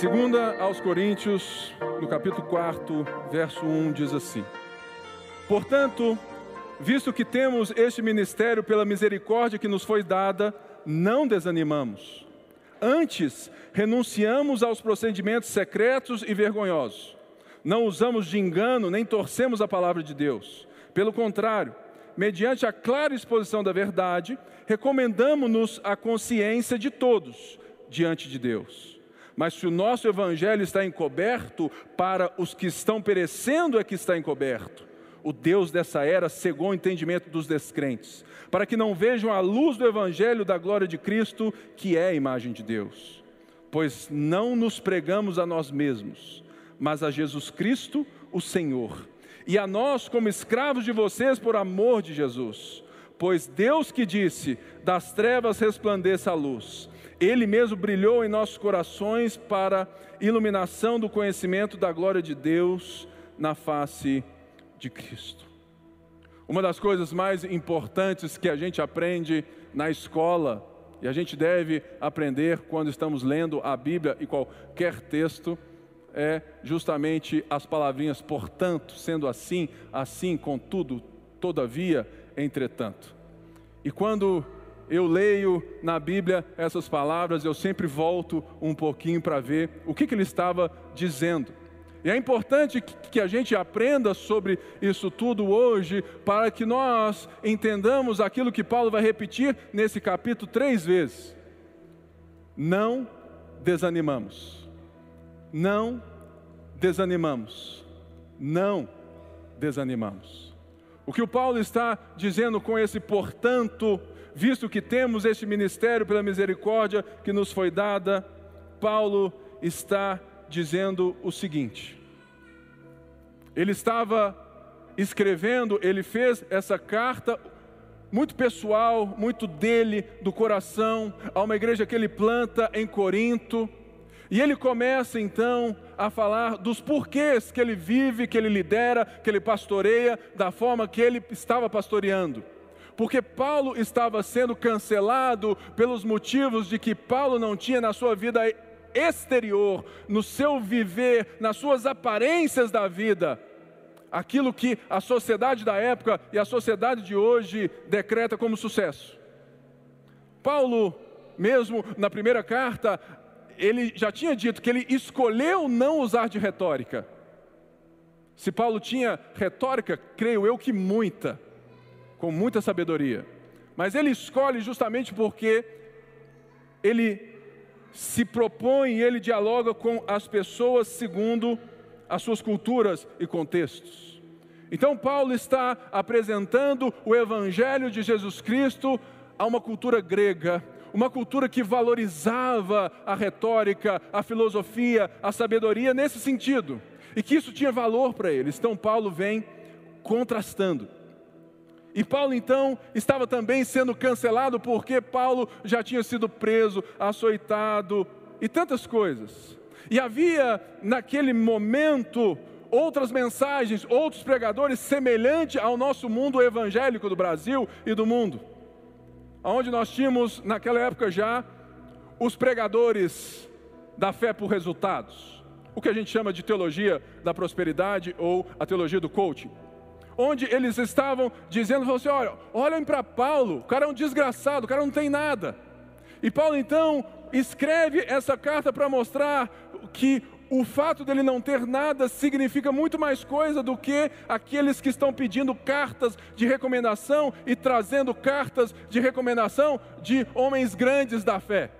Segunda aos Coríntios, no capítulo 4, verso 1, diz assim: Portanto, visto que temos este ministério pela misericórdia que nos foi dada, não desanimamos. Antes, renunciamos aos procedimentos secretos e vergonhosos. Não usamos de engano nem torcemos a palavra de Deus. Pelo contrário, mediante a clara exposição da verdade, recomendamos-nos a consciência de todos diante de Deus. Mas se o nosso evangelho está encoberto, para os que estão perecendo é que está encoberto. O Deus dessa era cegou o entendimento dos descrentes, para que não vejam a luz do evangelho da glória de Cristo, que é a imagem de Deus. Pois não nos pregamos a nós mesmos, mas a Jesus Cristo, o Senhor, e a nós como escravos de vocês por amor de Jesus. Pois Deus que disse: das trevas resplandeça a luz ele mesmo brilhou em nossos corações para iluminação do conhecimento da glória de Deus na face de Cristo. Uma das coisas mais importantes que a gente aprende na escola, e a gente deve aprender quando estamos lendo a Bíblia e qualquer texto, é justamente as palavrinhas portanto, sendo assim, assim, contudo, todavia, entretanto. E quando eu leio na Bíblia essas palavras, eu sempre volto um pouquinho para ver o que, que ele estava dizendo. E é importante que a gente aprenda sobre isso tudo hoje, para que nós entendamos aquilo que Paulo vai repetir nesse capítulo três vezes. Não desanimamos. Não desanimamos. Não desanimamos. O que o Paulo está dizendo com esse portanto visto que temos este ministério pela misericórdia que nos foi dada, Paulo está dizendo o seguinte: ele estava escrevendo, ele fez essa carta muito pessoal, muito dele, do coração, a uma igreja que ele planta em Corinto. E ele começa então a falar dos porquês que ele vive, que ele lidera, que ele pastoreia, da forma que ele estava pastoreando porque Paulo estava sendo cancelado pelos motivos de que Paulo não tinha na sua vida exterior, no seu viver, nas suas aparências da vida, aquilo que a sociedade da época e a sociedade de hoje decreta como sucesso. Paulo, mesmo na primeira carta, ele já tinha dito que ele escolheu não usar de retórica. Se Paulo tinha retórica, creio eu que muita com muita sabedoria. Mas ele escolhe justamente porque ele se propõe ele dialoga com as pessoas segundo as suas culturas e contextos. Então, Paulo está apresentando o Evangelho de Jesus Cristo a uma cultura grega, uma cultura que valorizava a retórica, a filosofia, a sabedoria nesse sentido, e que isso tinha valor para eles. Então, Paulo vem contrastando. E Paulo então estava também sendo cancelado porque Paulo já tinha sido preso, açoitado e tantas coisas. E havia naquele momento outras mensagens, outros pregadores semelhantes ao nosso mundo evangélico do Brasil e do mundo. Onde nós tínhamos naquela época já os pregadores da fé por resultados. O que a gente chama de teologia da prosperidade ou a teologia do coaching onde eles estavam dizendo assim: olha, olhem para Paulo, o cara é um desgraçado, o cara não tem nada. E Paulo então escreve essa carta para mostrar que o fato dele não ter nada significa muito mais coisa do que aqueles que estão pedindo cartas de recomendação e trazendo cartas de recomendação de homens grandes da fé.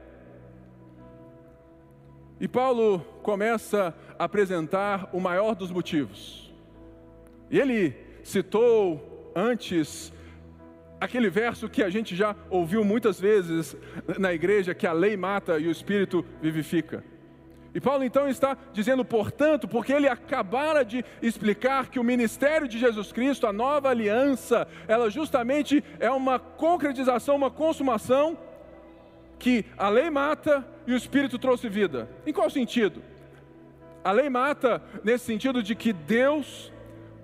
E Paulo começa a apresentar o maior dos motivos. E ele citou antes aquele verso que a gente já ouviu muitas vezes na igreja, que a lei mata e o espírito vivifica. E Paulo então está dizendo, portanto, porque ele acabara de explicar que o ministério de Jesus Cristo, a nova aliança, ela justamente é uma concretização, uma consumação que a lei mata e o espírito trouxe vida. Em qual sentido? A lei mata nesse sentido de que Deus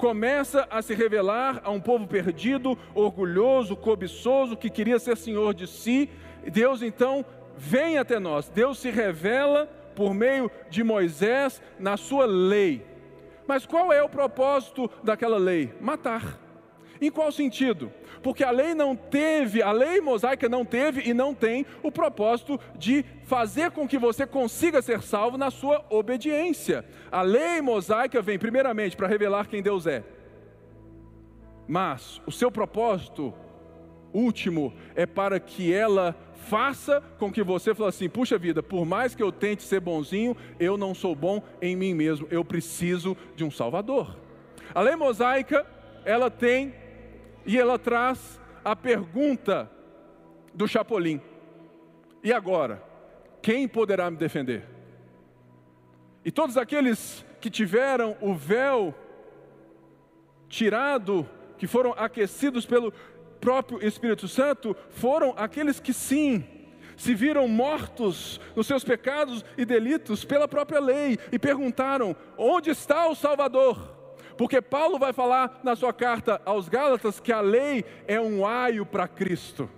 começa a se revelar a um povo perdido, orgulhoso, cobiçoso, que queria ser senhor de si. Deus então vem até nós, Deus se revela por meio de Moisés na sua lei. Mas qual é o propósito daquela lei? Matar. Em qual sentido? Porque a lei não teve, a lei mosaica não teve e não tem o propósito de fazer com que você consiga ser salvo na sua obediência. A lei mosaica vem primeiramente para revelar quem Deus é. Mas o seu propósito último é para que ela faça com que você fale assim: puxa vida, por mais que eu tente ser bonzinho, eu não sou bom em mim mesmo, eu preciso de um Salvador. A lei mosaica, ela tem e ela traz a pergunta do Chapolin: e agora? Quem poderá me defender? E todos aqueles que tiveram o véu tirado, que foram aquecidos pelo próprio Espírito Santo, foram aqueles que sim, se viram mortos nos seus pecados e delitos pela própria lei e perguntaram: onde está o Salvador? Porque Paulo vai falar na sua carta aos Gálatas que a lei é um aio para Cristo.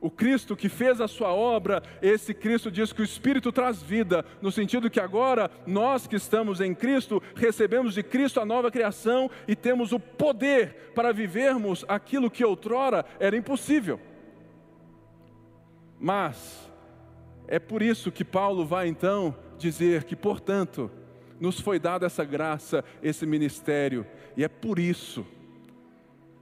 O Cristo que fez a sua obra, esse Cristo diz que o Espírito traz vida, no sentido que agora nós que estamos em Cristo, recebemos de Cristo a nova criação e temos o poder para vivermos aquilo que outrora era impossível. Mas é por isso que Paulo vai então dizer que, portanto, nos foi dada essa graça, esse ministério, e é por isso,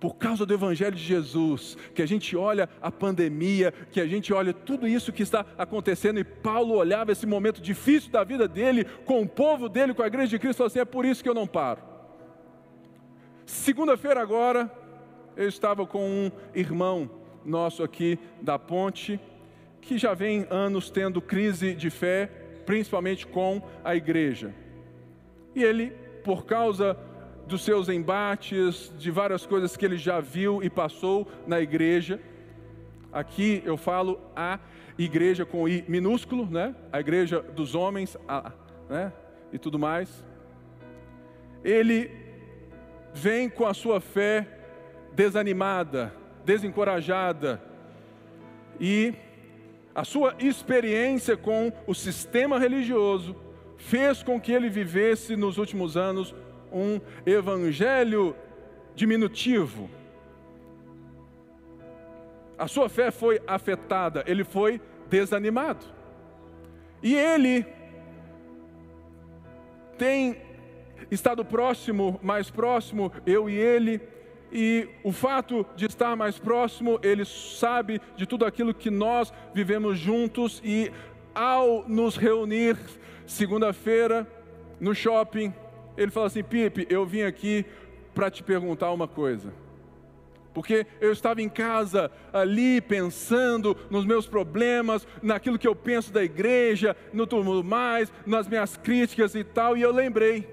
por causa do Evangelho de Jesus, que a gente olha a pandemia, que a gente olha tudo isso que está acontecendo, e Paulo olhava esse momento difícil da vida dele, com o povo dele, com a igreja de Cristo, assim: é por isso que eu não paro. Segunda-feira agora, eu estava com um irmão nosso aqui da ponte, que já vem anos tendo crise de fé, principalmente com a igreja. E ele, por causa dos seus embates, de várias coisas que ele já viu e passou na igreja, aqui eu falo a igreja com I minúsculo, né? A igreja dos homens, a, né? E tudo mais. Ele vem com a sua fé desanimada, desencorajada, e a sua experiência com o sistema religioso fez com que ele vivesse nos últimos anos um evangelho diminutivo. A sua fé foi afetada, ele foi desanimado. E ele tem estado próximo, mais próximo, eu e ele, e o fato de estar mais próximo, ele sabe de tudo aquilo que nós vivemos juntos, e ao nos reunir, Segunda-feira, no shopping, ele fala assim: Pipe, eu vim aqui para te perguntar uma coisa. Porque eu estava em casa ali pensando nos meus problemas, naquilo que eu penso da igreja, no tudo mais, nas minhas críticas e tal, e eu lembrei.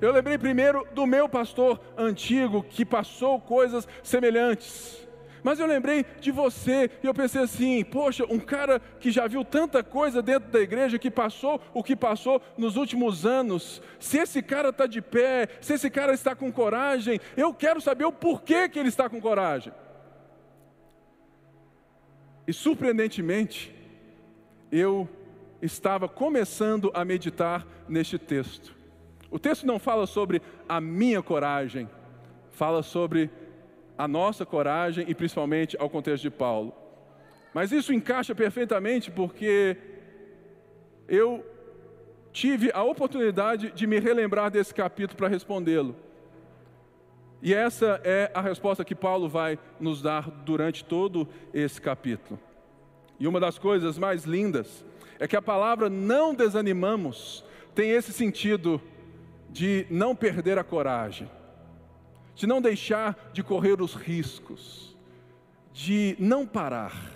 Eu lembrei primeiro do meu pastor antigo que passou coisas semelhantes. Mas eu lembrei de você e eu pensei assim: poxa, um cara que já viu tanta coisa dentro da igreja, que passou o que passou nos últimos anos, se esse cara está de pé, se esse cara está com coragem, eu quero saber o porquê que ele está com coragem. E surpreendentemente, eu estava começando a meditar neste texto. O texto não fala sobre a minha coragem, fala sobre a nossa coragem e principalmente ao contexto de Paulo. Mas isso encaixa perfeitamente porque eu tive a oportunidade de me relembrar desse capítulo para respondê-lo. E essa é a resposta que Paulo vai nos dar durante todo esse capítulo. E uma das coisas mais lindas é que a palavra não desanimamos tem esse sentido de não perder a coragem de não deixar de correr os riscos, de não parar.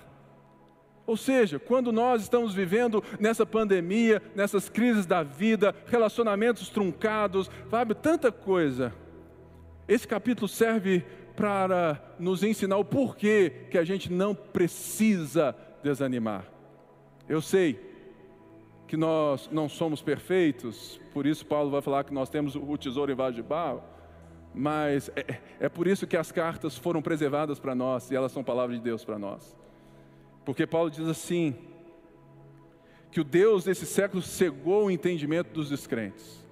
Ou seja, quando nós estamos vivendo nessa pandemia, nessas crises da vida, relacionamentos truncados, sabe, tanta coisa. Esse capítulo serve para nos ensinar o porquê que a gente não precisa desanimar. Eu sei que nós não somos perfeitos, por isso Paulo vai falar que nós temos o tesouro em vaso de barro mas é, é por isso que as cartas foram preservadas para nós e elas são palavras de Deus para nós. Porque Paulo diz assim: que o Deus desse século cegou o entendimento dos descrentes.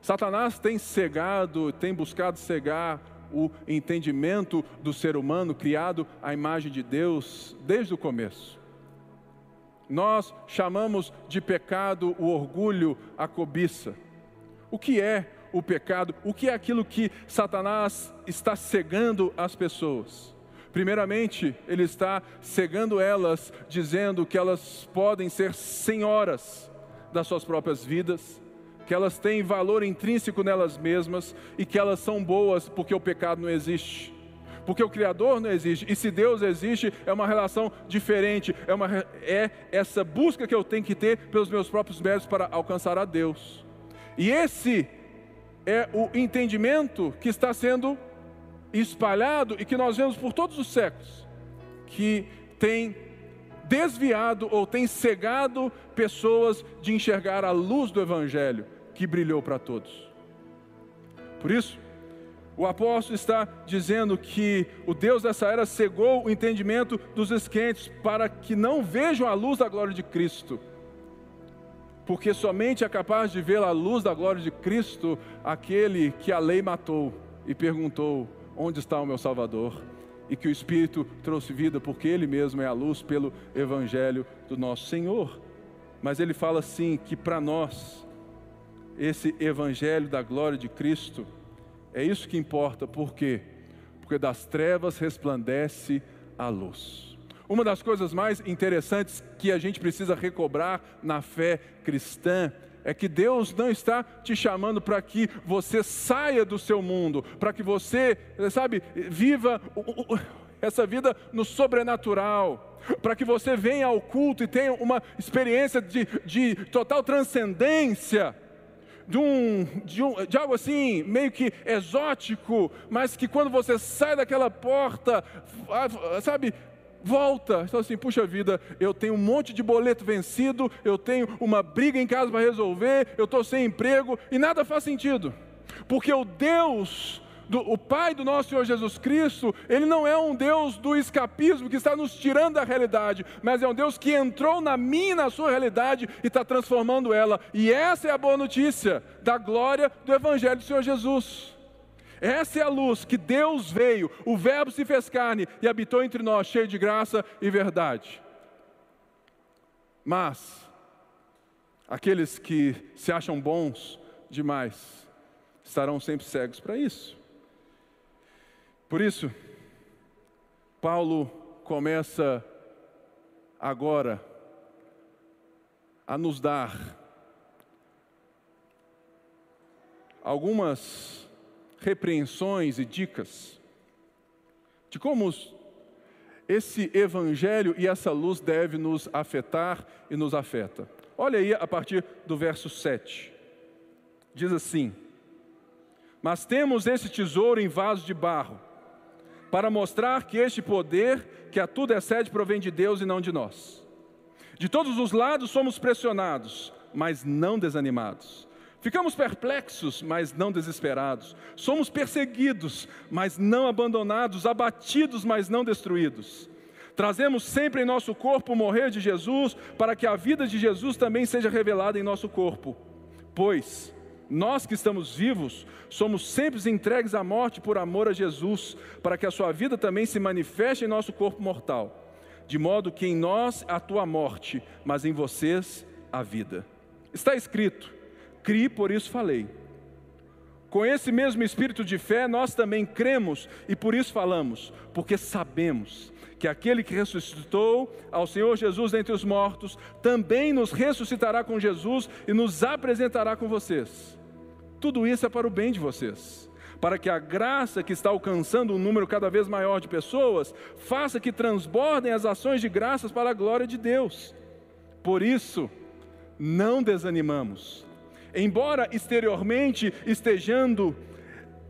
Satanás tem cegado, tem buscado cegar o entendimento do ser humano criado à imagem de Deus desde o começo. Nós chamamos de pecado o orgulho, a cobiça. O que é o pecado? O que é aquilo que Satanás está cegando as pessoas? Primeiramente, ele está cegando elas, dizendo que elas podem ser senhoras das suas próprias vidas, que elas têm valor intrínseco nelas mesmas e que elas são boas porque o pecado não existe. Porque o Criador não existe, e se Deus existe, é uma relação diferente, é, uma, é essa busca que eu tenho que ter pelos meus próprios méritos para alcançar a Deus. E esse é o entendimento que está sendo espalhado e que nós vemos por todos os séculos, que tem desviado ou tem cegado pessoas de enxergar a luz do Evangelho que brilhou para todos. Por isso, o apóstolo está dizendo que o Deus dessa era cegou o entendimento dos esquentes para que não vejam a luz da glória de Cristo. Porque somente é capaz de ver a luz da glória de Cristo aquele que a lei matou e perguntou: onde está o meu Salvador? E que o Espírito trouxe vida, porque Ele mesmo é a luz pelo Evangelho do nosso Senhor. Mas ele fala assim: que para nós, esse Evangelho da glória de Cristo, é isso que importa, por quê? Porque das trevas resplandece a luz. Uma das coisas mais interessantes que a gente precisa recobrar na fé cristã é que Deus não está te chamando para que você saia do seu mundo, para que você, sabe, viva essa vida no sobrenatural, para que você venha ao culto e tenha uma experiência de, de total transcendência de, um, de, um, de algo assim, meio que exótico, mas que quando você sai daquela porta, sabe, volta. Então assim, puxa vida, eu tenho um monte de boleto vencido, eu tenho uma briga em casa para resolver, eu estou sem emprego e nada faz sentido. Porque o Deus do, o Pai do nosso Senhor Jesus Cristo, Ele não é um Deus do escapismo que está nos tirando da realidade, mas é um Deus que entrou na minha e na sua realidade e está transformando ela. E essa é a boa notícia da glória do Evangelho do Senhor Jesus. Essa é a luz que Deus veio, o Verbo se fez carne e habitou entre nós, cheio de graça e verdade. Mas, aqueles que se acham bons demais estarão sempre cegos para isso. Por isso, Paulo começa agora a nos dar algumas repreensões e dicas de como esse evangelho e essa luz deve nos afetar e nos afeta. Olha aí a partir do verso 7. Diz assim: Mas temos esse tesouro em vaso de barro, para mostrar que este poder que a tudo excede provém de Deus e não de nós. De todos os lados somos pressionados, mas não desanimados. Ficamos perplexos, mas não desesperados. Somos perseguidos, mas não abandonados, abatidos, mas não destruídos. Trazemos sempre em nosso corpo o morrer de Jesus, para que a vida de Jesus também seja revelada em nosso corpo. Pois, nós que estamos vivos, somos sempre entregues à morte por amor a Jesus, para que a sua vida também se manifeste em nosso corpo mortal. De modo que em nós a morte, mas em vocês a vida. Está escrito: Cri, por isso falei. Com esse mesmo espírito de fé, nós também cremos e por isso falamos, porque sabemos que aquele que ressuscitou ao Senhor Jesus dentre os mortos, também nos ressuscitará com Jesus e nos apresentará com vocês. Tudo isso é para o bem de vocês, para que a graça que está alcançando um número cada vez maior de pessoas, faça que transbordem as ações de graças para a glória de Deus. Por isso, não desanimamos. Embora exteriormente estejando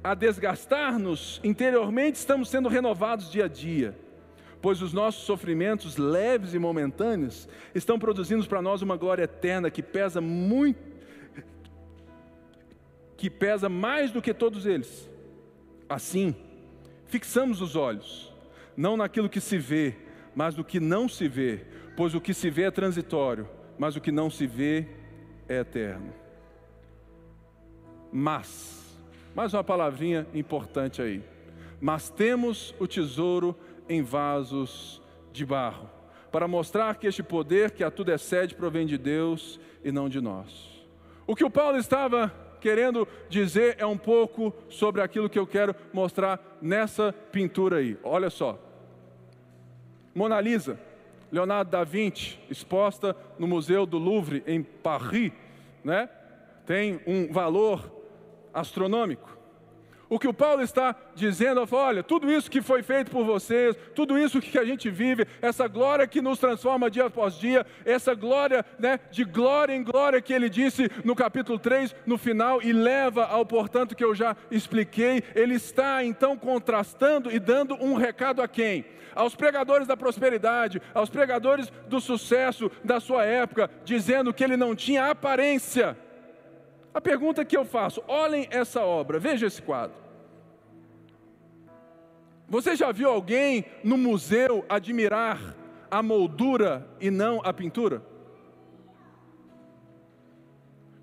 a desgastar-nos, interiormente estamos sendo renovados dia a dia pois os nossos sofrimentos leves e momentâneos estão produzindo para nós uma glória eterna que pesa muito, que pesa mais do que todos eles. Assim, fixamos os olhos, não naquilo que se vê, mas no que não se vê, pois o que se vê é transitório, mas o que não se vê é eterno. Mas, mais uma palavrinha importante aí. Mas temos o tesouro em vasos de barro, para mostrar que este poder que a tudo excede provém de Deus e não de nós. O que o Paulo estava querendo dizer é um pouco sobre aquilo que eu quero mostrar nessa pintura aí. Olha só. Mona Lisa, Leonardo da Vinci, exposta no Museu do Louvre em Paris, né? Tem um valor astronômico. O que o Paulo está dizendo, olha, tudo isso que foi feito por vocês, tudo isso que a gente vive, essa glória que nos transforma dia após dia, essa glória, né, de glória em glória que ele disse no capítulo 3, no final, e leva ao portanto que eu já expliquei, ele está então contrastando e dando um recado a quem? Aos pregadores da prosperidade, aos pregadores do sucesso da sua época, dizendo que ele não tinha aparência a pergunta que eu faço: olhem essa obra, veja esse quadro. Você já viu alguém no museu admirar a moldura e não a pintura?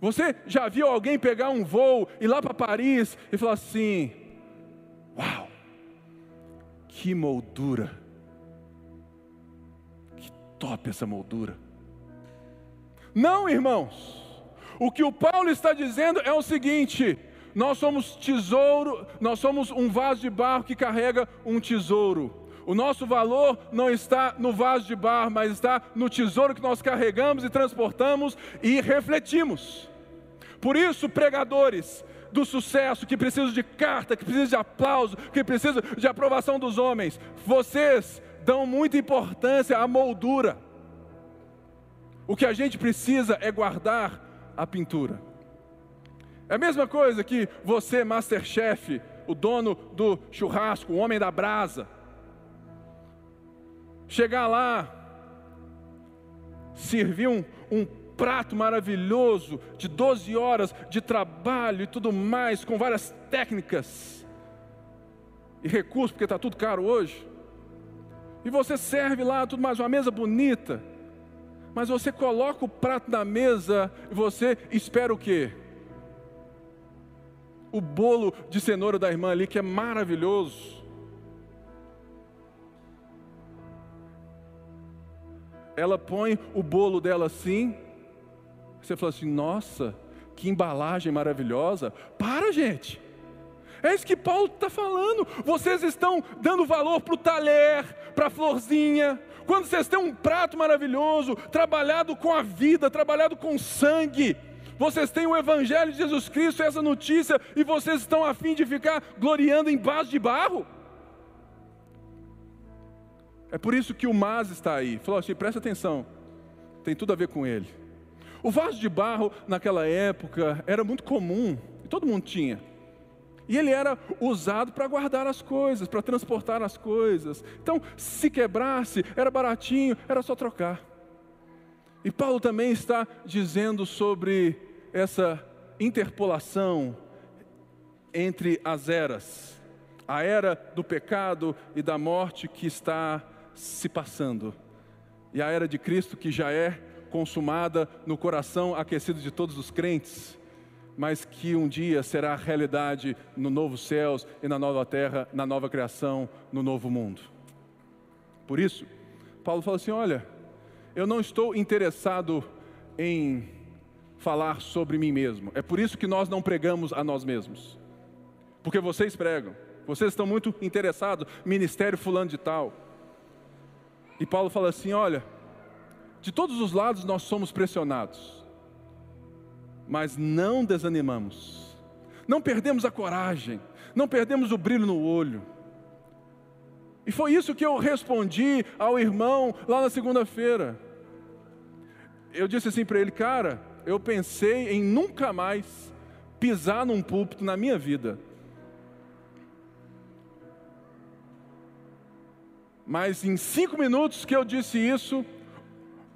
Você já viu alguém pegar um voo e lá para Paris e falar assim: Uau, que moldura, que top essa moldura. Não, irmãos, o que o Paulo está dizendo é o seguinte: nós somos tesouro, nós somos um vaso de barro que carrega um tesouro. O nosso valor não está no vaso de barro, mas está no tesouro que nós carregamos e transportamos e refletimos. Por isso, pregadores do sucesso, que precisam de carta, que precisam de aplauso, que precisam de aprovação dos homens, vocês dão muita importância à moldura. O que a gente precisa é guardar a pintura. É a mesma coisa que você, Masterchef, o dono do churrasco, o homem da brasa, chegar lá, servir um, um prato maravilhoso de 12 horas de trabalho e tudo mais, com várias técnicas e recursos, porque está tudo caro hoje. E você serve lá tudo mais, uma mesa bonita mas você coloca o prato na mesa e você espera o quê? O bolo de cenoura da irmã ali, que é maravilhoso. Ela põe o bolo dela assim. Você fala assim: nossa, que embalagem maravilhosa. Para, gente. É isso que Paulo está falando. Vocês estão dando valor para o talher, para a florzinha, quando vocês têm um prato maravilhoso, trabalhado com a vida, trabalhado com sangue, vocês têm o Evangelho de Jesus Cristo, essa notícia, e vocês estão a fim de ficar gloriando em vaso de barro? É por isso que o Mas está aí. Falou assim: presta atenção, tem tudo a ver com ele. O vaso de barro naquela época era muito comum, e todo mundo tinha. E ele era usado para guardar as coisas, para transportar as coisas. Então, se quebrasse, era baratinho, era só trocar. E Paulo também está dizendo sobre essa interpolação entre as eras, a era do pecado e da morte que está se passando, e a era de Cristo que já é consumada no coração aquecido de todos os crentes mas que um dia será realidade no novo céus e na nova terra, na nova criação, no novo mundo. Por isso, Paulo fala assim: olha, eu não estou interessado em falar sobre mim mesmo. É por isso que nós não pregamos a nós mesmos. Porque vocês pregam. Vocês estão muito interessados, ministério fulano de tal. E Paulo fala assim: olha, de todos os lados nós somos pressionados mas não desanimamos, não perdemos a coragem, não perdemos o brilho no olho. E foi isso que eu respondi ao irmão lá na segunda-feira. Eu disse assim para ele, cara, eu pensei em nunca mais pisar num púlpito na minha vida. Mas em cinco minutos que eu disse isso,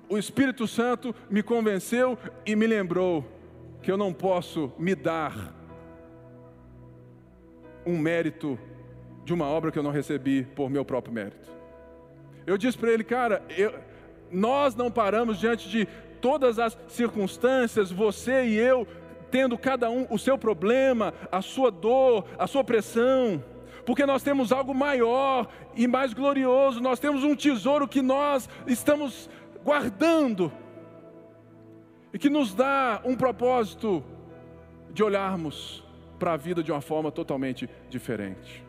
o Espírito Santo me convenceu e me lembrou que eu não posso me dar um mérito de uma obra que eu não recebi por meu próprio mérito. Eu disse para ele, cara, eu, nós não paramos diante de todas as circunstâncias, você e eu tendo cada um o seu problema, a sua dor, a sua pressão, porque nós temos algo maior e mais glorioso, nós temos um tesouro que nós estamos guardando e que nos dá um propósito de olharmos para a vida de uma forma totalmente diferente.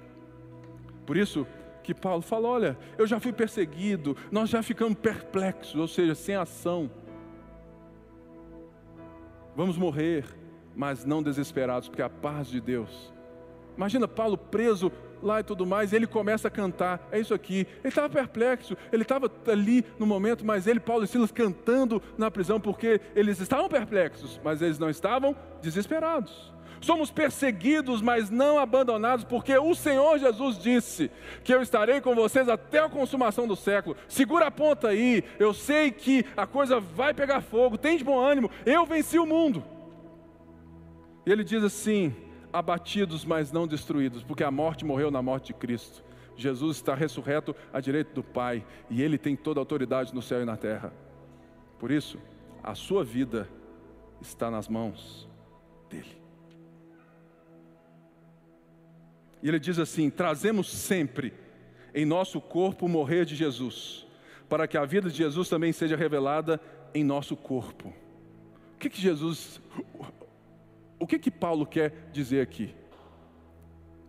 Por isso que Paulo fala: olha, eu já fui perseguido, nós já ficamos perplexos, ou seja, sem ação. Vamos morrer, mas não desesperados, porque a paz de Deus. Imagina Paulo preso lá e tudo mais, e ele começa a cantar. É isso aqui. Ele estava perplexo, ele estava ali no momento, mas ele, Paulo e Silas, cantando na prisão, porque eles estavam perplexos, mas eles não estavam desesperados. Somos perseguidos, mas não abandonados, porque o Senhor Jesus disse que eu estarei com vocês até a consumação do século. Segura a ponta aí, eu sei que a coisa vai pegar fogo, tem de bom ânimo, eu venci o mundo. E ele diz assim: abatidos, mas não destruídos, porque a morte morreu na morte de Cristo. Jesus está ressurreto à direita do Pai e ele tem toda a autoridade no céu e na terra. Por isso, a sua vida está nas mãos dele. E ele diz assim: trazemos sempre em nosso corpo o morrer de Jesus, para que a vida de Jesus também seja revelada em nosso corpo. O que, que Jesus, o que que Paulo quer dizer aqui?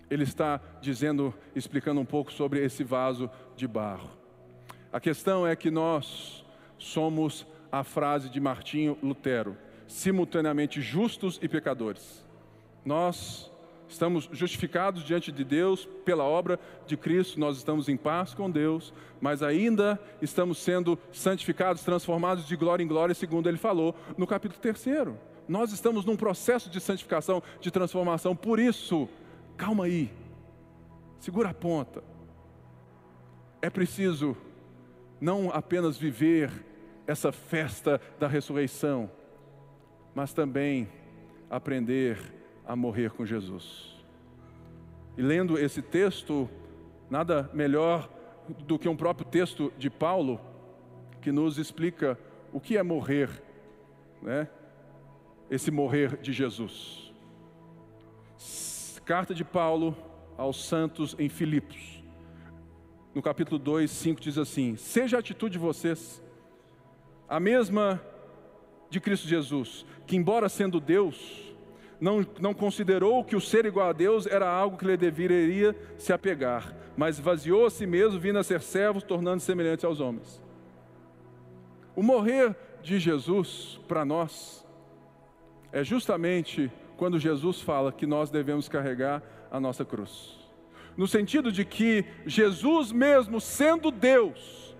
Ele está dizendo, explicando um pouco sobre esse vaso de barro. A questão é que nós somos a frase de Martinho Lutero, simultaneamente justos e pecadores. Nós estamos justificados diante de Deus pela obra de Cristo, nós estamos em paz com Deus, mas ainda estamos sendo santificados, transformados de glória em glória, segundo ele falou no capítulo 3. Nós estamos num processo de santificação, de transformação. Por isso, calma aí. Segura a ponta. É preciso não apenas viver essa festa da ressurreição, mas também aprender a morrer com Jesus. E lendo esse texto, nada melhor do que um próprio texto de Paulo que nos explica o que é morrer, né? Esse morrer de Jesus. Carta de Paulo aos santos em Filipos, no capítulo 2, 5 diz assim: Seja a atitude de vocês a mesma de Cristo Jesus, que, embora sendo Deus, não, não considerou que o ser igual a Deus era algo que lhe deveria se apegar, mas vaziou a si mesmo, vindo a ser servos, tornando-se semelhante aos homens. O morrer de Jesus para nós é justamente quando Jesus fala que nós devemos carregar a nossa cruz. No sentido de que Jesus, mesmo sendo Deus,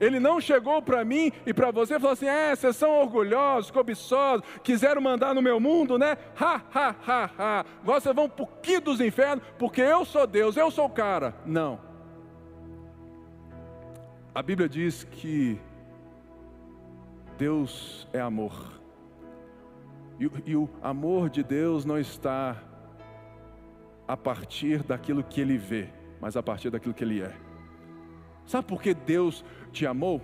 ele não chegou para mim e para você e falou assim: é, vocês são orgulhosos, cobiçosos, quiseram mandar no meu mundo, né? Ha, ha, ha, ha. Vocês vão para o quinto dos infernos, porque eu sou Deus, eu sou o cara. Não. A Bíblia diz que Deus é amor. E, e o amor de Deus não está a partir daquilo que ele vê, mas a partir daquilo que ele é. Sabe por que Deus te amou?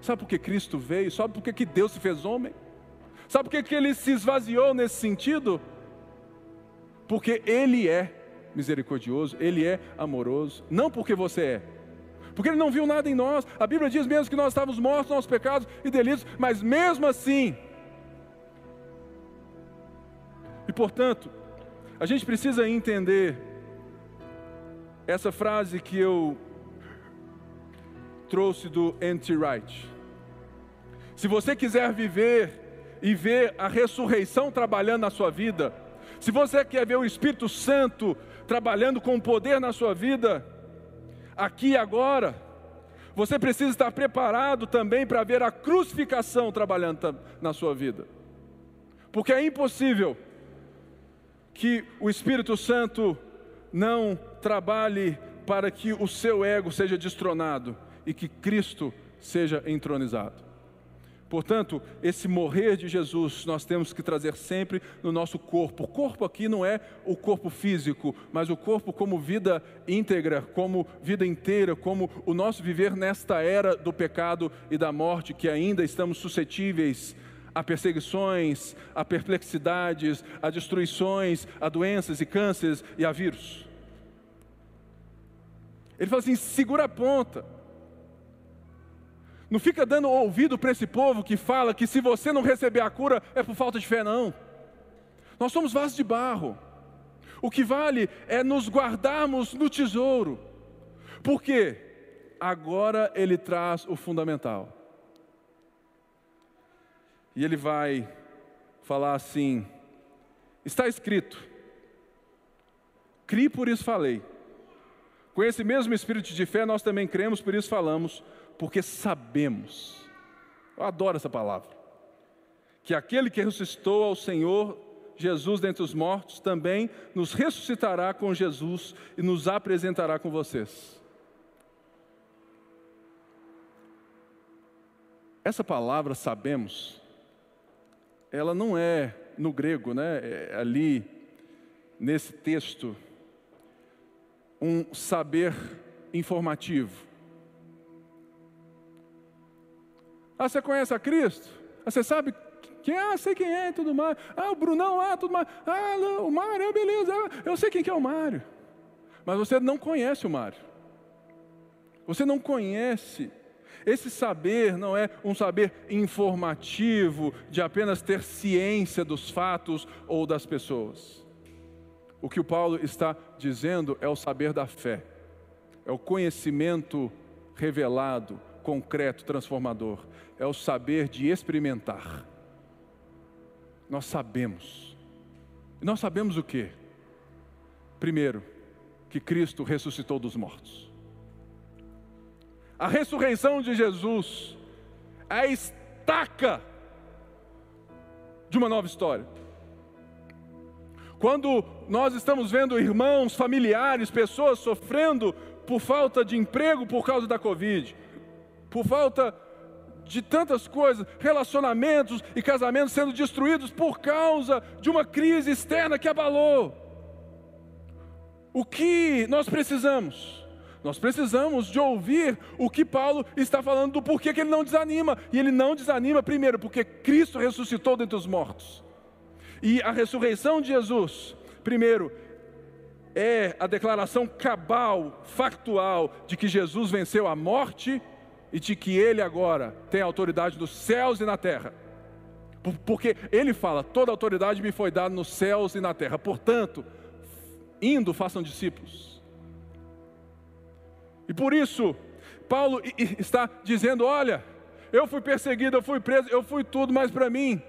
Sabe por que Cristo veio? Sabe por que Deus se fez homem? Sabe por que ele se esvaziou nesse sentido? Porque Ele é misericordioso, Ele é amoroso, não porque você é, porque Ele não viu nada em nós. A Bíblia diz mesmo que nós estávamos mortos nos pecados e delitos, mas mesmo assim, portanto, a gente precisa entender essa frase que eu trouxe do N.T. Wright. Se você quiser viver e ver a ressurreição trabalhando na sua vida, se você quer ver o Espírito Santo trabalhando com poder na sua vida, aqui e agora, você precisa estar preparado também para ver a crucificação trabalhando na sua vida. Porque é impossível que o Espírito Santo não trabalhe para que o seu ego seja destronado e que Cristo seja entronizado. Portanto, esse morrer de Jesus nós temos que trazer sempre no nosso corpo. O corpo aqui não é o corpo físico, mas o corpo como vida íntegra, como vida inteira, como o nosso viver nesta era do pecado e da morte, que ainda estamos suscetíveis a perseguições, a perplexidades, a destruições, a doenças e cânceres e a vírus. Ele fala assim: segura a ponta. Não fica dando ouvido para esse povo que fala que se você não receber a cura é por falta de fé, não. Nós somos vasos de barro. O que vale é nos guardarmos no tesouro. Por quê? Agora ele traz o fundamental. E ele vai falar assim: está escrito, cri por isso falei. Com esse mesmo espírito de fé nós também cremos, por isso falamos porque sabemos, eu adoro essa palavra, que aquele que ressuscitou ao Senhor Jesus dentre os mortos também nos ressuscitará com Jesus e nos apresentará com vocês. Essa palavra sabemos, ela não é no grego, né? É ali nesse texto um saber informativo. Ah, você conhece a Cristo? Ah, você sabe quem é? Ah, sei quem é e tudo mais. Ah, o Brunão lá, tudo mais. Ah, não, o Mário, é beleza. Ah, eu sei quem que é o Mário. Mas você não conhece o Mário. Você não conhece. Esse saber não é um saber informativo de apenas ter ciência dos fatos ou das pessoas. O que o Paulo está dizendo é o saber da fé, é o conhecimento revelado, concreto, transformador é o saber de experimentar. Nós sabemos. E nós sabemos o que? Primeiro, que Cristo ressuscitou dos mortos. A ressurreição de Jesus é a estaca de uma nova história. Quando nós estamos vendo irmãos, familiares, pessoas sofrendo por falta de emprego por causa da Covid, por falta de tantas coisas, relacionamentos e casamentos sendo destruídos por causa de uma crise externa que abalou. O que nós precisamos? Nós precisamos de ouvir o que Paulo está falando do porquê que ele não desanima. E ele não desanima, primeiro, porque Cristo ressuscitou dentre os mortos. E a ressurreição de Jesus, primeiro, é a declaração cabal, factual, de que Jesus venceu a morte e de que Ele agora tem autoridade nos céus e na terra. Porque Ele fala: toda autoridade me foi dada nos céus e na terra. Portanto, indo, façam discípulos. E por isso, Paulo está dizendo: olha, eu fui perseguido, eu fui preso, eu fui tudo, mas para mim,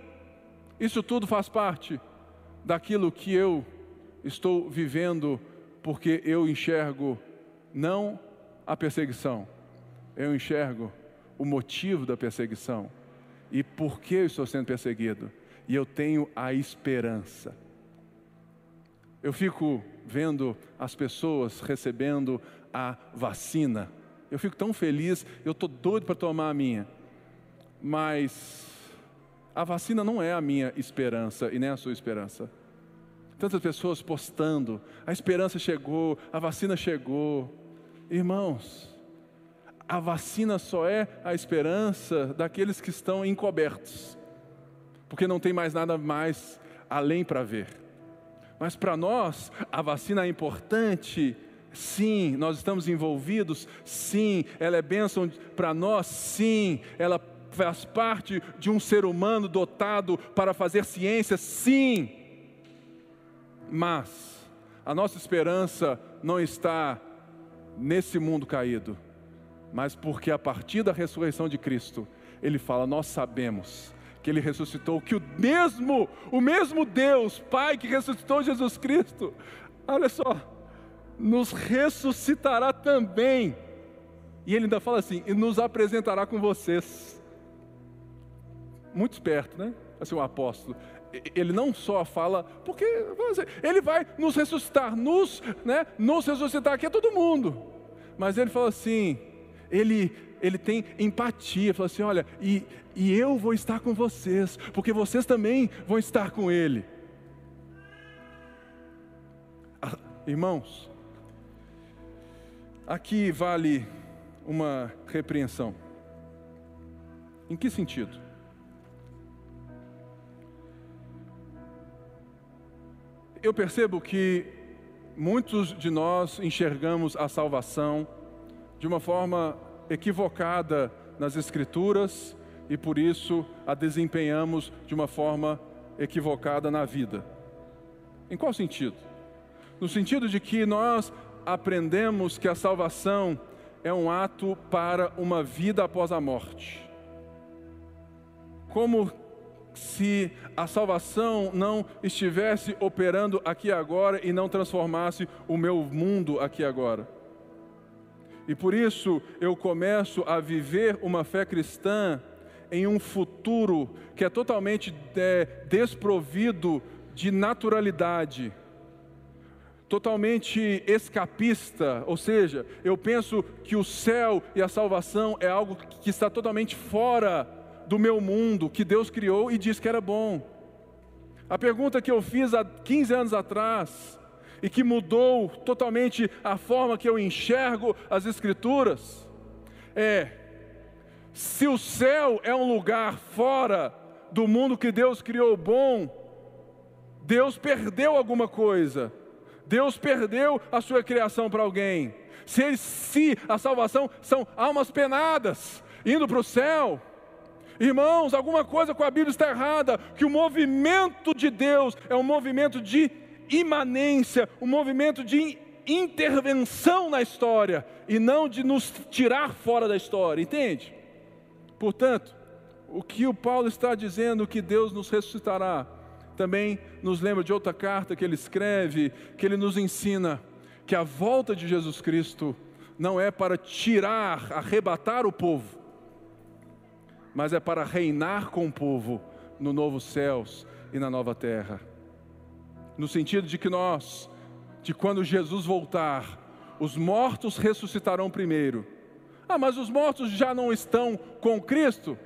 isso tudo faz parte daquilo que eu estou vivendo, porque eu enxergo não a perseguição, eu enxergo o motivo da perseguição e por que eu estou sendo perseguido. E eu tenho a esperança. Eu fico vendo as pessoas recebendo a vacina. Eu fico tão feliz, eu estou doido para tomar a minha. Mas a vacina não é a minha esperança e nem a sua esperança. Tantas pessoas postando, a esperança chegou, a vacina chegou. Irmãos, a vacina só é a esperança daqueles que estão encobertos, porque não tem mais nada mais além para ver. Mas para nós, a vacina é importante, sim, nós estamos envolvidos, sim, ela é bênção para nós, sim, ela faz parte de um ser humano dotado para fazer ciência, sim. Mas a nossa esperança não está nesse mundo caído mas porque a partir da ressurreição de Cristo, ele fala: Nós sabemos que ele ressuscitou, que o mesmo, o mesmo Deus, Pai que ressuscitou Jesus Cristo, olha só, nos ressuscitará também. E ele ainda fala assim: e nos apresentará com vocês. Muito esperto, né? Assim, o apóstolo. Ele não só fala, porque ele vai nos ressuscitar, nos, né, nos ressuscitar aqui é todo mundo. Mas ele fala assim: ele, ele tem empatia, fala assim: olha, e, e eu vou estar com vocês, porque vocês também vão estar com Ele. Ah, irmãos, aqui vale uma repreensão. Em que sentido? Eu percebo que muitos de nós enxergamos a salvação de uma forma equivocada nas Escrituras e por isso a desempenhamos de uma forma equivocada na vida. Em qual sentido? No sentido de que nós aprendemos que a salvação é um ato para uma vida após a morte. Como se a salvação não estivesse operando aqui agora e não transformasse o meu mundo aqui agora. E por isso eu começo a viver uma fé cristã em um futuro que é totalmente é, desprovido de naturalidade, totalmente escapista, ou seja, eu penso que o céu e a salvação é algo que está totalmente fora do meu mundo, que Deus criou e disse que era bom. A pergunta que eu fiz há 15 anos atrás, e que mudou totalmente a forma que eu enxergo as Escrituras, é: se o céu é um lugar fora do mundo que Deus criou bom, Deus perdeu alguma coisa, Deus perdeu a sua criação para alguém. Se, se a salvação são almas penadas indo para o céu, Irmãos, alguma coisa com a Bíblia está errada, que o movimento de Deus é um movimento de imanência, um movimento de intervenção na história e não de nos tirar fora da história, entende? Portanto, o que o Paulo está dizendo que Deus nos ressuscitará, também nos lembra de outra carta que ele escreve, que ele nos ensina que a volta de Jesus Cristo não é para tirar, arrebatar o povo, mas é para reinar com o povo no novo céus e na nova terra. No sentido de que nós, de quando Jesus voltar, os mortos ressuscitarão primeiro. Ah, mas os mortos já não estão com Cristo?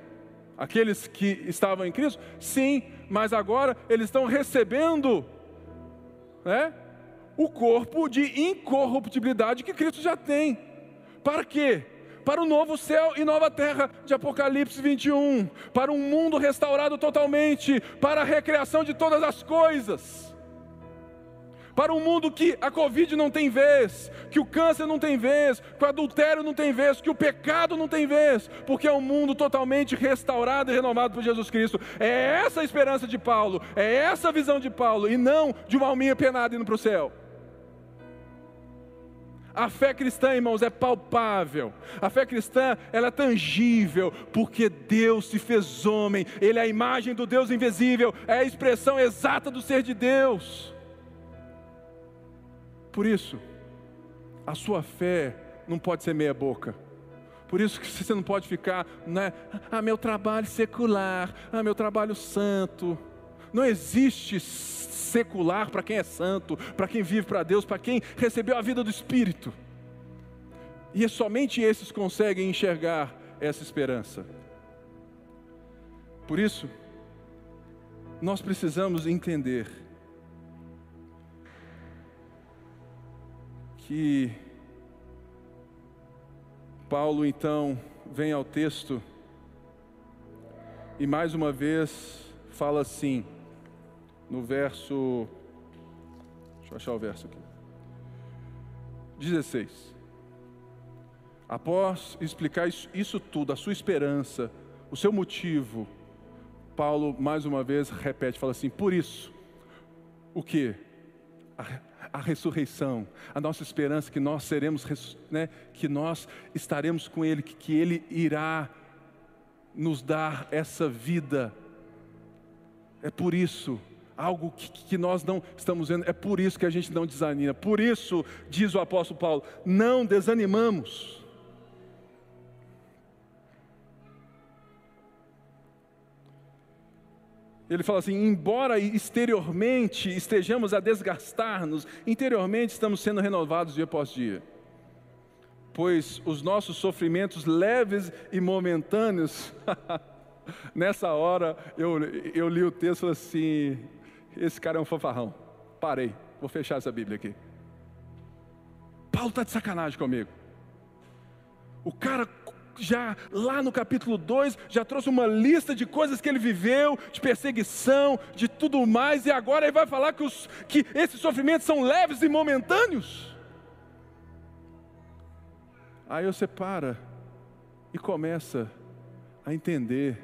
Aqueles que estavam em Cristo? Sim, mas agora eles estão recebendo né, o corpo de incorruptibilidade que Cristo já tem. Para quê? para o novo céu e nova terra de Apocalipse 21, para um mundo restaurado totalmente, para a recriação de todas as coisas. Para um mundo que a Covid não tem vez, que o câncer não tem vez, que o adultério não tem vez, que o pecado não tem vez, porque é um mundo totalmente restaurado e renovado por Jesus Cristo. É essa a esperança de Paulo, é essa a visão de Paulo, e não de uma alminha penada indo para o céu. A fé cristã, irmãos, é palpável. A fé cristã, ela é tangível, porque Deus se fez homem. Ele é a imagem do Deus invisível, é a expressão exata do ser de Deus. Por isso, a sua fé não pode ser meia boca. Por isso que você não pode ficar, né? Ah, meu trabalho secular, ah, meu trabalho santo. Não existe secular para quem é santo, para quem vive para Deus, para quem recebeu a vida do Espírito. E é somente esses conseguem enxergar essa esperança. Por isso, nós precisamos entender que Paulo então vem ao texto e mais uma vez fala assim: no verso. Deixa eu achar o verso aqui. 16. Após explicar isso, isso tudo, a sua esperança, o seu motivo, Paulo mais uma vez repete, fala assim: por isso, o que? A, ressurreição, a nossa esperança que nós seremos, né, que nós estaremos com Ele, que, que Ele irá nos dar essa vida. É por isso algo que, que, nós não estamos vendo. É por isso que a gente não desanima. Por isso, diz o apóstolo Paulo, não desanimamos. Ele fala assim: embora exteriormente estejamos a desgastar-nos, interiormente estamos sendo renovados dia após dia. pois os nossos sofrimentos leves e momentâneos. Nessa hora eu, eu li o texto assim: esse cara é um fanfarrão. Parei, vou fechar essa Bíblia aqui. Paulo está de sacanagem comigo. O cara já lá no capítulo 2 já trouxe uma lista de coisas que ele viveu, de perseguição, de tudo mais, e agora ele vai falar que, os, que esses sofrimentos são leves e momentâneos. Aí você para e começa a entender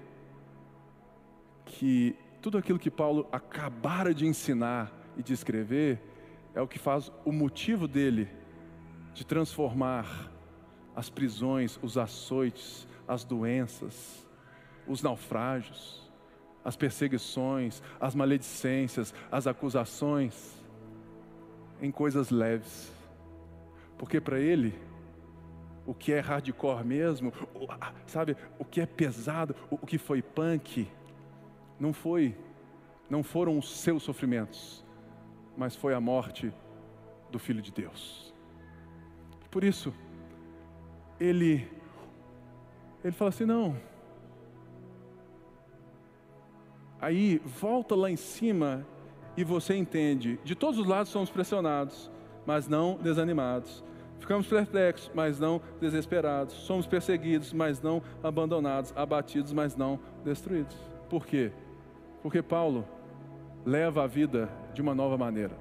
que tudo aquilo que Paulo acabara de ensinar e de escrever é o que faz o motivo dele de transformar as prisões, os açoites, as doenças, os naufrágios, as perseguições, as maledicências, as acusações em coisas leves. Porque para ele, o que é hardcore mesmo, sabe, o que é pesado, o que foi punk, não foi, não foram os seus sofrimentos, mas foi a morte do Filho de Deus. Por isso, ele, ele fala assim: não. Aí volta lá em cima e você entende: de todos os lados somos pressionados, mas não desanimados. Ficamos perplexos, mas não desesperados. Somos perseguidos, mas não abandonados. Abatidos, mas não destruídos. Por quê? Porque Paulo leva a vida de uma nova maneira.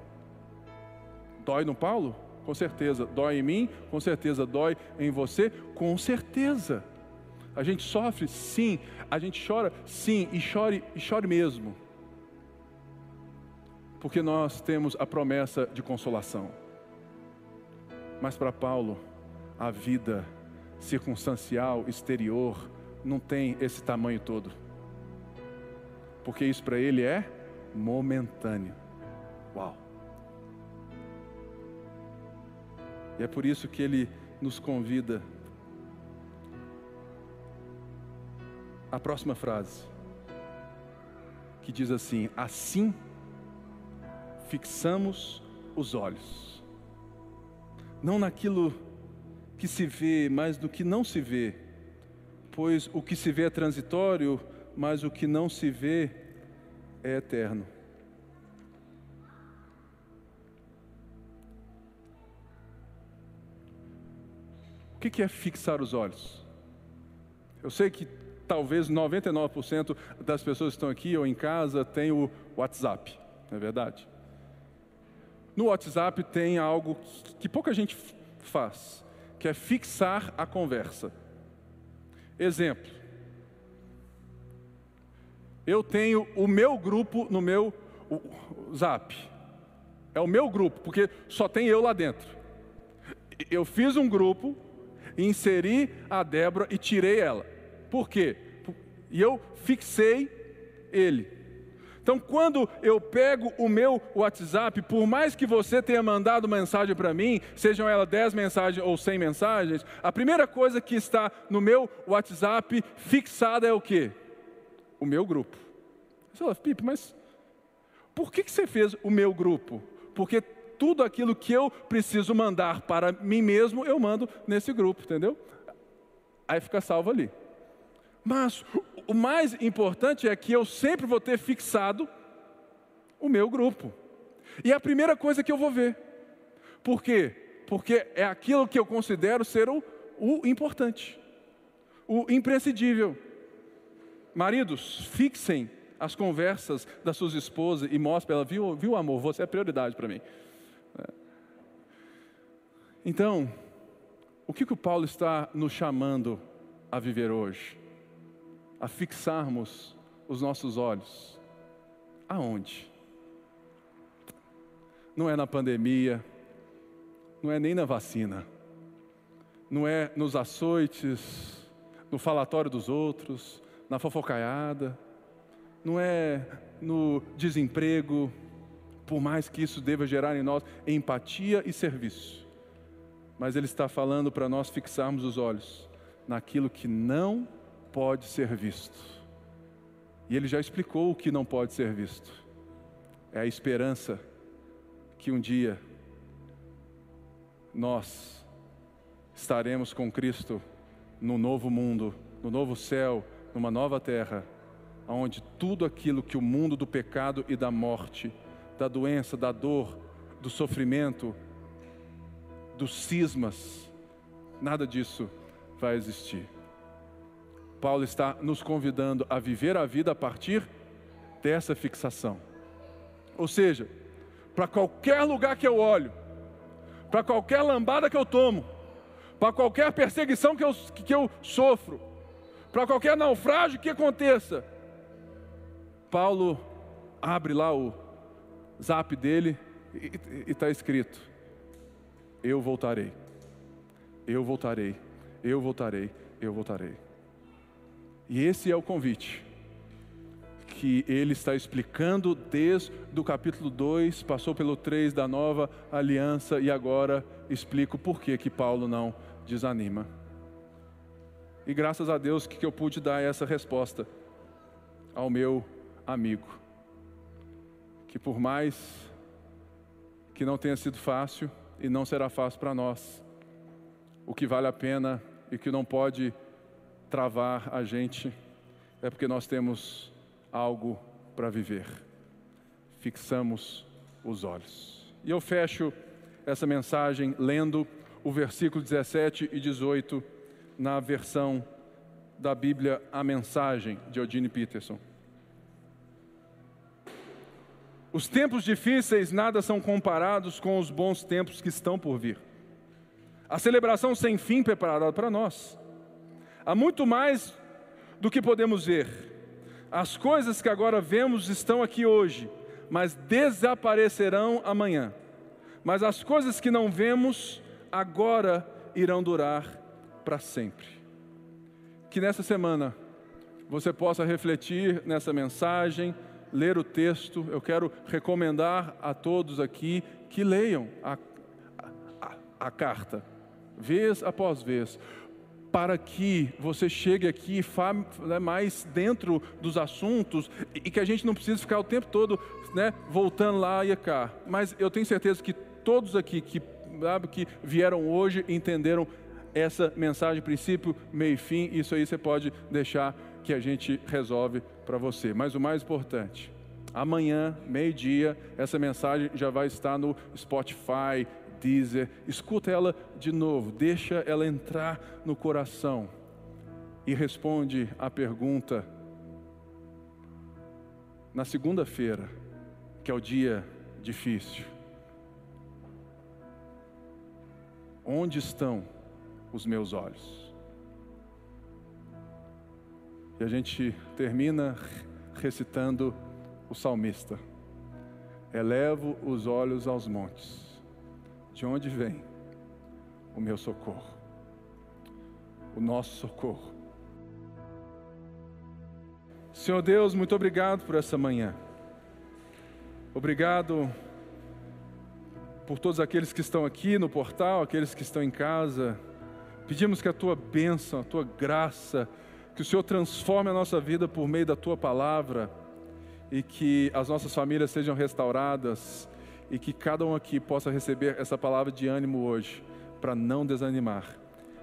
Dói no Paulo? Com certeza. Dói em mim? Com certeza. Dói em você? Com certeza. A gente sofre? Sim. A gente chora? Sim. E chore, e chore mesmo. Porque nós temos a promessa de consolação. Mas para Paulo, a vida circunstancial, exterior, não tem esse tamanho todo. Porque isso para ele é momentâneo. Uau! E é por isso que ele nos convida. A próxima frase, que diz assim: Assim fixamos os olhos não naquilo que se vê, mas do que não se vê, pois o que se vê é transitório, mas o que não se vê é eterno. O que é fixar os olhos? Eu sei que talvez 99% das pessoas que estão aqui ou em casa têm o WhatsApp, não é verdade? No WhatsApp tem algo que pouca gente faz, que é fixar a conversa. Exemplo. Eu tenho o meu grupo no meu Zap. É o meu grupo, porque só tem eu lá dentro. Eu fiz um grupo, inseri a Débora e tirei ela. Por quê? E eu fixei ele. Então, quando eu pego o meu WhatsApp, por mais que você tenha mandado mensagem para mim, sejam elas 10 mensagens ou 100 mensagens, a primeira coisa que está no meu WhatsApp fixada é o quê? O meu grupo. Você fala, Pipe, mas por que, que você fez o meu grupo? Porque tudo aquilo que eu preciso mandar para mim mesmo, eu mando nesse grupo, entendeu? Aí fica salvo ali. Mas o mais importante é que eu sempre vou ter fixado o meu grupo. E é a primeira coisa que eu vou ver. Por quê? Porque é aquilo que eu considero ser o, o importante, o imprescindível. Maridos, fixem as conversas das suas esposas e mostrem para ela, viu, viu amor, você é prioridade para mim. Então, o que, que o Paulo está nos chamando a viver hoje? a fixarmos os nossos olhos. Aonde? Não é na pandemia, não é nem na vacina, não é nos açoites, no falatório dos outros, na fofocaiada, não é no desemprego, por mais que isso deva gerar em nós empatia e serviço. Mas Ele está falando para nós fixarmos os olhos naquilo que não pode ser visto. E ele já explicou o que não pode ser visto. É a esperança que um dia nós estaremos com Cristo no novo mundo, no novo céu, numa nova terra, onde tudo aquilo que o mundo do pecado e da morte, da doença, da dor, do sofrimento, dos cismas, nada disso vai existir. Paulo está nos convidando a viver a vida a partir dessa fixação. Ou seja, para qualquer lugar que eu olho, para qualquer lambada que eu tomo, para qualquer perseguição que eu, que eu sofro, para qualquer naufrágio que aconteça, Paulo abre lá o zap dele e está escrito: Eu voltarei, eu voltarei, eu voltarei, eu voltarei. E esse é o convite que ele está explicando desde o capítulo 2, passou pelo 3 da nova aliança e agora explica o porquê que Paulo não desanima. E graças a Deus que eu pude dar essa resposta ao meu amigo. Que por mais que não tenha sido fácil e não será fácil para nós, o que vale a pena e que não pode travar a gente é porque nós temos algo para viver. Fixamos os olhos. E eu fecho essa mensagem lendo o versículo 17 e 18 na versão da Bíblia A Mensagem de Eugene Peterson. Os tempos difíceis nada são comparados com os bons tempos que estão por vir. A celebração sem fim preparada para nós. Há muito mais do que podemos ver as coisas que agora vemos estão aqui hoje, mas desaparecerão amanhã. Mas as coisas que não vemos agora irão durar para sempre. Que nessa semana você possa refletir nessa mensagem, ler o texto. Eu quero recomendar a todos aqui que leiam a, a, a carta, vez após vez para que você chegue aqui né, mais dentro dos assuntos e que a gente não precise ficar o tempo todo né, voltando lá e cá. Mas eu tenho certeza que todos aqui que, sabe, que vieram hoje entenderam essa mensagem, princípio, meio e fim. Isso aí você pode deixar que a gente resolve para você. Mas o mais importante, amanhã, meio-dia, essa mensagem já vai estar no Spotify, Deezer, escuta ela de novo, deixa ela entrar no coração e responde a pergunta na segunda-feira, que é o dia difícil. Onde estão os meus olhos? E a gente termina recitando o salmista: Elevo os olhos aos montes de onde vem o meu socorro? O nosso socorro. Senhor Deus, muito obrigado por essa manhã. Obrigado por todos aqueles que estão aqui no portal, aqueles que estão em casa. Pedimos que a tua bênção, a tua graça, que o Senhor transforme a nossa vida por meio da tua palavra e que as nossas famílias sejam restauradas e que cada um aqui possa receber essa palavra de ânimo hoje, para não desanimar.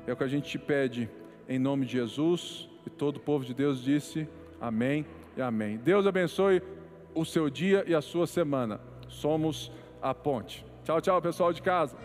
É o que a gente te pede, em nome de Jesus, e todo o povo de Deus disse amém e amém. Deus abençoe o seu dia e a sua semana. Somos a ponte. Tchau, tchau, pessoal de casa.